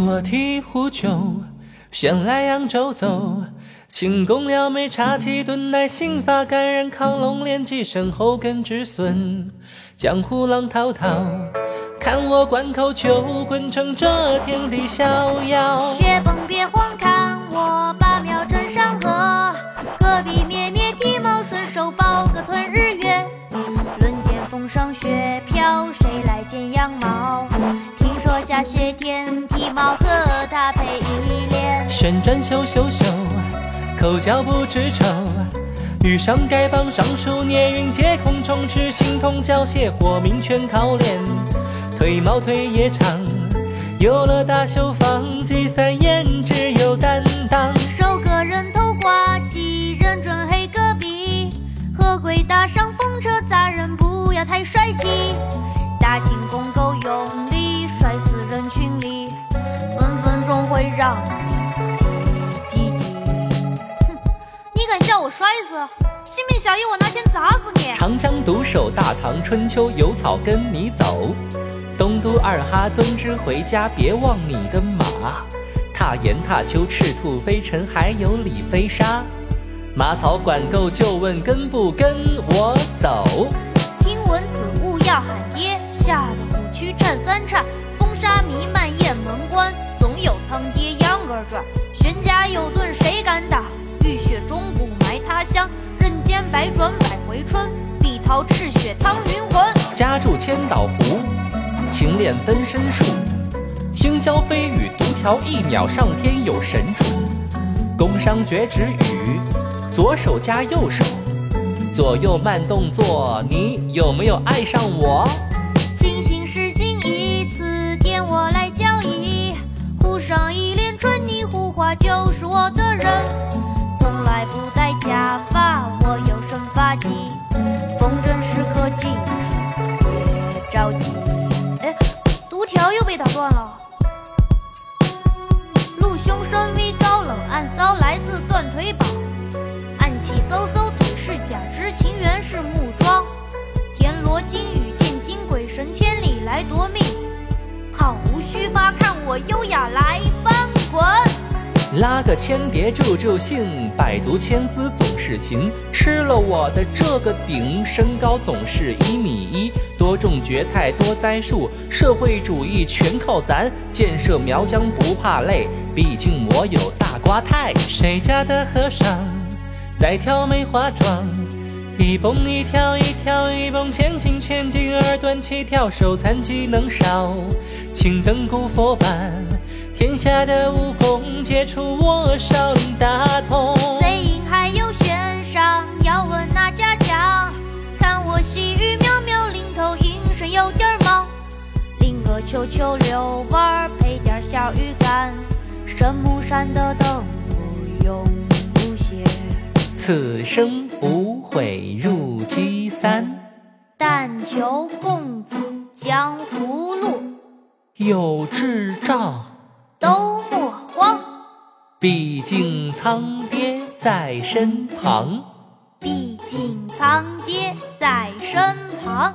我提壶酒，向来扬州走。青宫撩妹茶几顿，乃新发感染亢龙连击身后根止损。江湖浪滔滔，看我关口酒滚成这天地逍遥。雪崩别慌，看我雪天，体毛和他配一脸。旋转袖袖袖，口角不知愁。遇上丐帮上书聂云借空中，执心同交械，或名全靠脸。腿毛腿也长，有了大秀发，我摔死？信不信小爷我拿钱砸死你？长江独守大唐春秋，有草跟你走。东都二哈敦之回家，别忘你的马。踏岩踏秋，赤兔飞尘，还有李飞沙。马草管够，就问跟不跟我走？听闻此物要喊爹，吓得虎躯颤三颤。风沙弥漫雁门关，总有苍爹秧歌转。悬家有盾，百转百回春，碧桃赤血苍云魂。家住千岛湖，情恋分身术。轻霄飞羽独条，一秒上天有神助。宫商角徵羽，左手加右手，左右慢动作，你有没有爱上我？清醒时近一次，点我来交易，湖上一帘春泥护花就是我的时刻计数，别着急。哎，读条又被打断了。陆兄身为高冷暗骚，来自断腿堡，暗器嗖嗖，腿是假，知情缘是木桩。田螺金雨见金鬼神，千里来夺命，毫无须发，看我优雅来。拉个千叠助助兴，百足千丝总是情。吃了我的这个顶，身高总是一米一。多种蕨菜多栽树，社会主义全靠咱。建设苗疆不怕累，毕竟我有大瓜太。谁家的和尚在跳梅花桩？一蹦一跳一跳一蹦，前进前进，二段起跳，手残技能少，青灯古佛板。天下的武功，皆出我上，大同。碎银还有悬赏，要问哪家强？看我细雨渺渺，领头应声有点忙。拎个球球遛弯，配点小鱼干。圣母山的灯我永不歇。此生无悔入鸡三，但求共走江湖路。有智障。都莫慌，毕竟苍爹在身旁。毕竟苍爹在身旁。